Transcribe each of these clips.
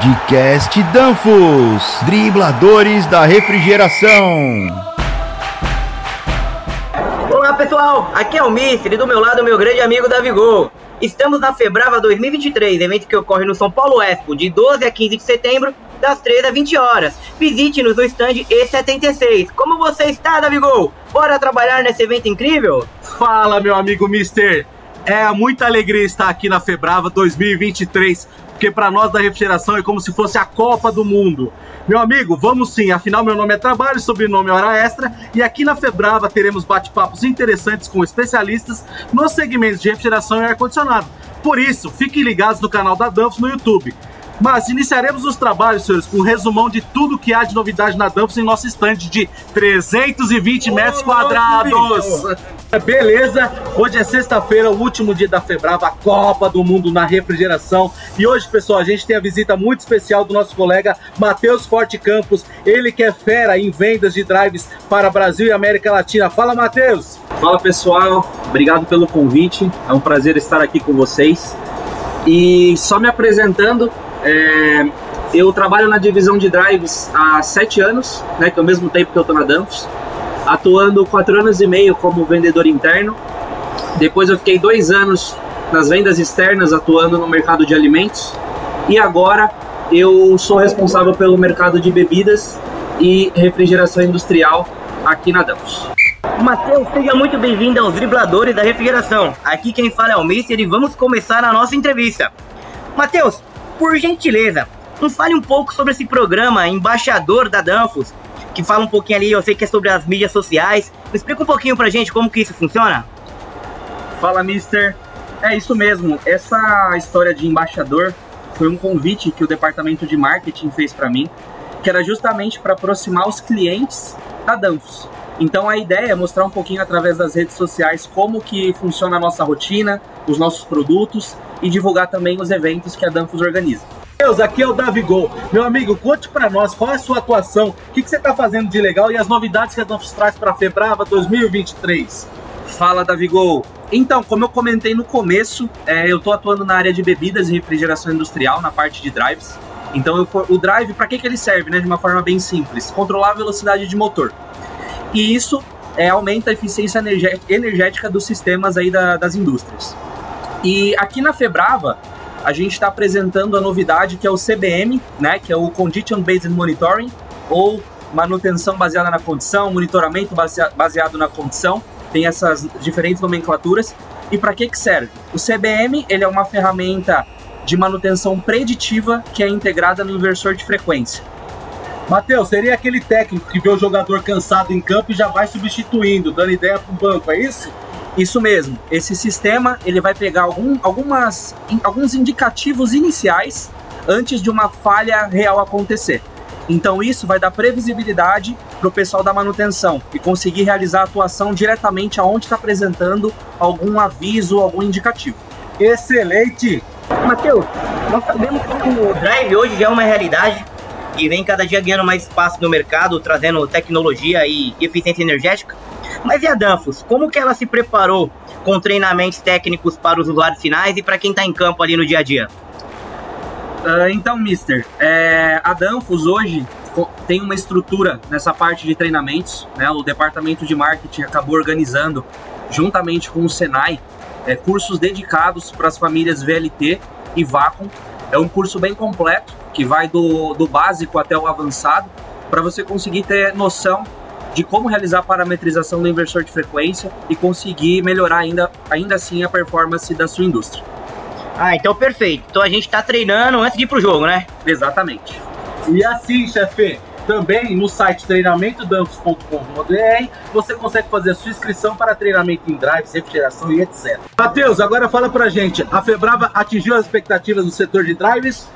Podcast Danfos, dribladores da refrigeração. Olá pessoal, aqui é o Mister e do meu lado o meu grande amigo Davi Gol. Estamos na Febrava 2023, evento que ocorre no São Paulo Expo, de 12 a 15 de setembro, das 13 às 20 horas. Visite-nos no stand E76. Como você está, Davi Gol? Bora trabalhar nesse evento incrível? Fala, meu amigo Mister. É muita alegria estar aqui na Febrava 2023, porque para nós da refrigeração é como se fosse a Copa do Mundo. Meu amigo, vamos sim, afinal meu nome é Trabalho, sobrenome é Hora Extra, e aqui na Febrava teremos bate-papos interessantes com especialistas nos segmentos de refrigeração e ar-condicionado. Por isso, fiquem ligados no canal da Danfoss no YouTube. Mas iniciaremos os trabalhos, senhores, com um resumão de tudo que há de novidade na Danfoss em nosso estande de 320 metros quadrados. Beleza, hoje é sexta-feira, o último dia da Febrava, a Copa do Mundo na refrigeração. E hoje, pessoal, a gente tem a visita muito especial do nosso colega Matheus Forte Campos, ele que é fera em vendas de drives para Brasil e América Latina. Fala, Matheus! Fala pessoal, obrigado pelo convite, é um prazer estar aqui com vocês. E só me apresentando, é, eu trabalho na divisão de drives há sete anos, né, que é o mesmo tempo que eu estou na Danfoss atuando quatro anos e meio como vendedor interno. Depois eu fiquei dois anos nas vendas externas, atuando no mercado de alimentos. E agora eu sou responsável pelo mercado de bebidas e refrigeração industrial aqui na Danfoss. Matheus, seja muito bem-vindo aos Dribladores da Refrigeração. Aqui quem fala é o Mister e vamos começar a nossa entrevista. Matheus, por gentileza, nos fale um pouco sobre esse programa Embaixador da Danfoss que fala um pouquinho ali, eu sei que é sobre as mídias sociais. Explica um pouquinho pra gente como que isso funciona. Fala, Mister. É isso mesmo. Essa história de embaixador foi um convite que o departamento de marketing fez para mim, que era justamente para aproximar os clientes da Danfoss. Então a ideia é mostrar um pouquinho através das redes sociais como que funciona a nossa rotina, os nossos produtos e divulgar também os eventos que a Danfoss organiza. Deus, aqui é o Davi Gol. Meu amigo, conte para nós qual é a sua atuação, o que, que você está fazendo de legal e as novidades que a Danfoss traz para a Febrava 2023. Fala, Davi Gol. Então, como eu comentei no começo, é, eu estou atuando na área de bebidas e refrigeração industrial, na parte de drives. Então, eu, o drive, para que, que ele serve? Né? De uma forma bem simples, controlar a velocidade de motor. E isso é, aumenta a eficiência energética dos sistemas aí da, das indústrias. E aqui na Febrava, a gente está apresentando a novidade que é o CBM, né, que é o Condition Based Monitoring, ou manutenção baseada na condição, monitoramento baseado na condição, tem essas diferentes nomenclaturas. E para que, que serve? O CBM ele é uma ferramenta de manutenção preditiva que é integrada no inversor de frequência. Matheus, seria aquele técnico que vê o jogador cansado em campo e já vai substituindo, dando ideia para o banco, é isso? Isso mesmo. Esse sistema ele vai pegar algum, algumas, alguns indicativos iniciais antes de uma falha real acontecer. Então isso vai dar previsibilidade para o pessoal da manutenção e conseguir realizar a atuação diretamente aonde está apresentando algum aviso, algum indicativo. Excelente! Matheus, nós sabemos que o Drive hoje já é uma realidade e vem cada dia ganhando mais espaço no mercado, trazendo tecnologia e eficiência energética. Mas e a Danfoss? Como que ela se preparou com treinamentos técnicos para os usuários finais e para quem está em campo ali no dia a dia? Uh, então, Mister, é, a Danfoss hoje tem uma estrutura nessa parte de treinamentos. Né? O departamento de marketing acabou organizando, juntamente com o Senai, é, cursos dedicados para as famílias VLT e Vacom. É um curso bem completo, que vai do, do básico até o avançado, para você conseguir ter noção de como realizar a parametrização do inversor de frequência e conseguir melhorar ainda, ainda assim a performance da sua indústria. Ah, então perfeito. Então a gente está treinando antes de ir pro jogo, né? Exatamente. E assim, chefe, também no site treinamentodampos.com.br você consegue fazer a sua inscrição para treinamento em drives, refrigeração e etc. Matheus, agora fala pra gente, a Febrava atingiu as expectativas do setor de drives?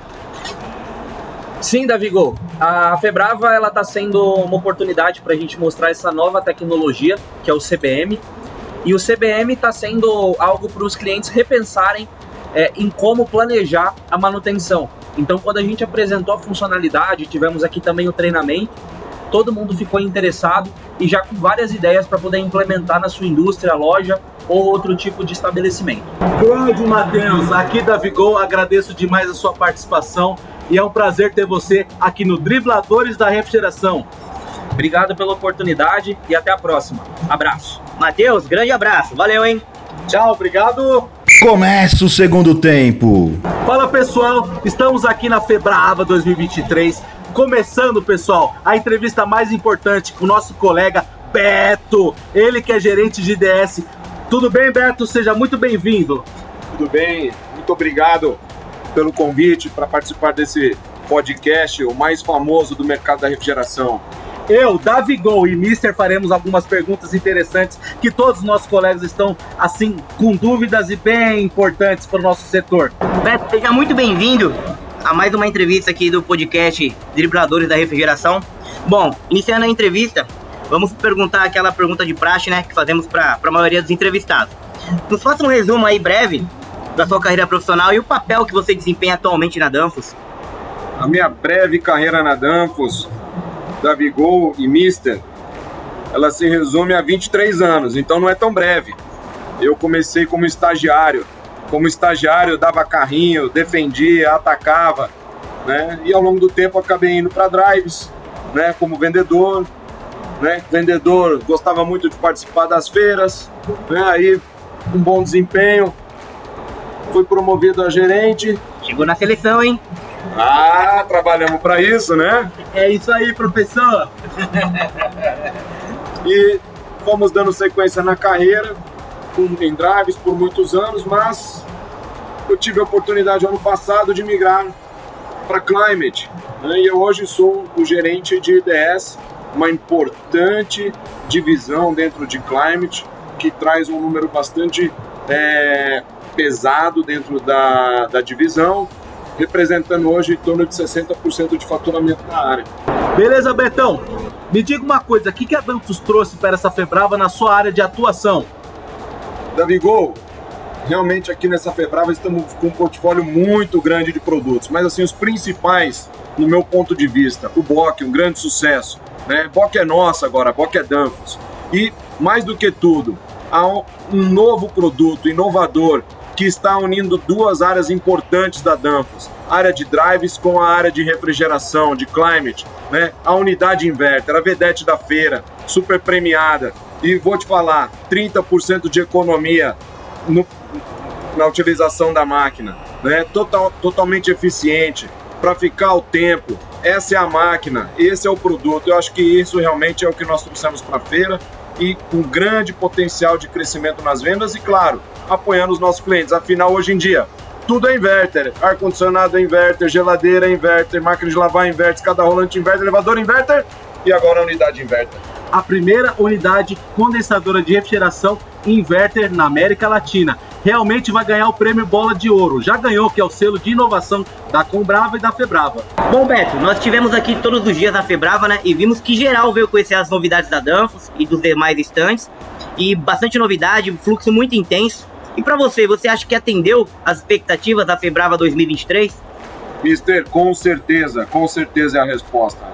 Sim, Davigo. A Febrava ela está sendo uma oportunidade para a gente mostrar essa nova tecnologia que é o CBM. E o CBM está sendo algo para os clientes repensarem é, em como planejar a manutenção. Então, quando a gente apresentou a funcionalidade, tivemos aqui também o treinamento, todo mundo ficou interessado e já com várias ideias para poder implementar na sua indústria, loja ou outro tipo de estabelecimento. Grande Matheus, aqui da Vigol, agradeço demais a sua participação. E é um prazer ter você aqui no Dribladores da Refrigeração. Obrigado pela oportunidade e até a próxima. Abraço. Matheus, grande abraço. Valeu, hein? Tchau, obrigado. Começa o segundo tempo. Fala pessoal, estamos aqui na Febrava 2023. Começando, pessoal, a entrevista mais importante com o nosso colega Beto, ele que é gerente de DS. Tudo bem, Beto? Seja muito bem-vindo. Tudo bem? Muito obrigado pelo convite para participar desse podcast, o mais famoso do mercado da refrigeração. Eu, Davi Gol e Mister faremos algumas perguntas interessantes que todos os nossos colegas estão, assim, com dúvidas e bem importantes para o nosso setor. Beto, seja muito bem-vindo a mais uma entrevista aqui do podcast Dribladores da Refrigeração. Bom, iniciando a entrevista, vamos perguntar aquela pergunta de praxe, né, que fazemos para a maioria dos entrevistados. Nos faça um resumo aí breve da sua carreira profissional e o papel que você desempenha atualmente na Danfoss. A minha breve carreira na Danfoss da Vigol e Mister, ela se resume a 23 anos, então não é tão breve. Eu comecei como estagiário. Como estagiário, dava carrinho, defendia, atacava, né? E ao longo do tempo acabei indo para drives, né? Como vendedor, né? Vendedor, gostava muito de participar das feiras, né? Aí um bom desempenho, fui promovido a gerente. Chegou na seleção, hein? Ah, trabalhamos para isso, né? É isso aí, professor. e fomos dando sequência na carreira, em drives por muitos anos, mas eu tive a oportunidade ano passado de migrar para Climate. Né? E eu hoje sou o gerente de IDS, uma importante divisão dentro de Climate, que traz um número bastante é, pesado dentro da, da divisão representando hoje em torno de 60% de faturamento na área. Beleza, Betão? Me diga uma coisa, o que a Dantos trouxe para essa Febrava na sua área de atuação? Davi Gol, realmente aqui nessa Febrava estamos com um portfólio muito grande de produtos, mas assim, os principais, no meu ponto de vista, o Bock, um grande sucesso, né? Bock é nossa agora, Bock é Danfoss. E, mais do que tudo, há um novo produto inovador que está unindo duas áreas importantes da Danfoss, área de drives com a área de refrigeração, de climate, né? A unidade inverter, a vedete da feira, super premiada. E vou te falar, 30% de economia no, na utilização da máquina, né? Total, totalmente eficiente, para ficar o tempo. Essa é a máquina, esse é o produto. Eu acho que isso realmente é o que nós trouxemos para a feira e com grande potencial de crescimento nas vendas e, claro, apoiando os nossos clientes. Afinal, hoje em dia, tudo é inverter. Ar-condicionado é inverter, geladeira é inverter, máquina de lavar é inverter, cada rolante inverter, elevador inverter e agora a unidade inverter. A primeira unidade condensadora de refrigeração inverter na América Latina. Realmente vai ganhar o prêmio Bola de Ouro. Já ganhou, que é o selo de inovação da Combrava e da Febrava. Bom, Beto, nós estivemos aqui todos os dias na Febrava, né? E vimos que geral veio conhecer as novidades da Danfoss e dos demais estantes. E bastante novidade, fluxo muito intenso. E para você, você acha que atendeu as expectativas da Febrava 2023? Mister, com certeza, com certeza é a resposta.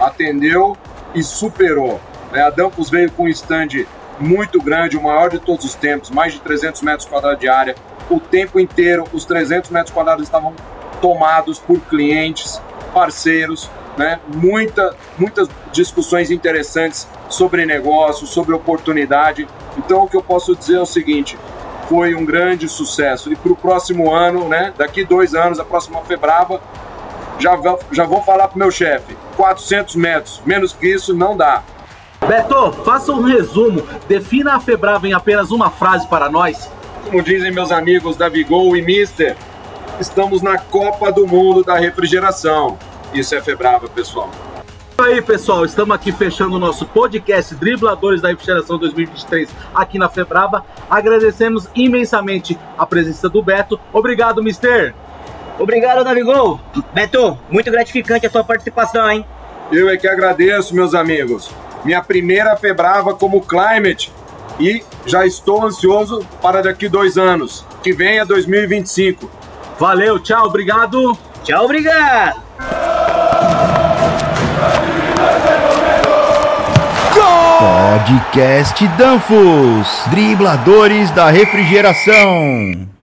Atendeu e superou. Né? A Dampus veio com um stand muito grande, o maior de todos os tempos, mais de 300 metros quadrados de área. O tempo inteiro, os 300 metros quadrados estavam tomados por clientes, parceiros, né? Muita, muitas discussões interessantes sobre negócio, sobre oportunidade. Então, o que eu posso dizer é o seguinte: foi um grande sucesso. E para o próximo ano, né, daqui dois anos, a próxima Febrava, já, vou, já vou falar para o meu chefe: 400 metros, menos que isso não dá. Beto, faça um resumo, defina a Febrava em apenas uma frase para nós. Como dizem meus amigos da Vigol e Mister, estamos na Copa do Mundo da Refrigeração. Isso é Febrava, pessoal aí, pessoal, estamos aqui fechando o nosso podcast Dribladores da Refrigeração 2023 aqui na Febrava. Agradecemos imensamente a presença do Beto. Obrigado, Mister. Obrigado, Davigol. Beto, muito gratificante a sua participação, hein? Eu é que agradeço, meus amigos. Minha primeira Febrava como Climate e já estou ansioso para daqui dois anos, que venha 2025. Valeu, tchau, obrigado. Tchau, obrigado. Podcast Danfos, dribladores da refrigeração.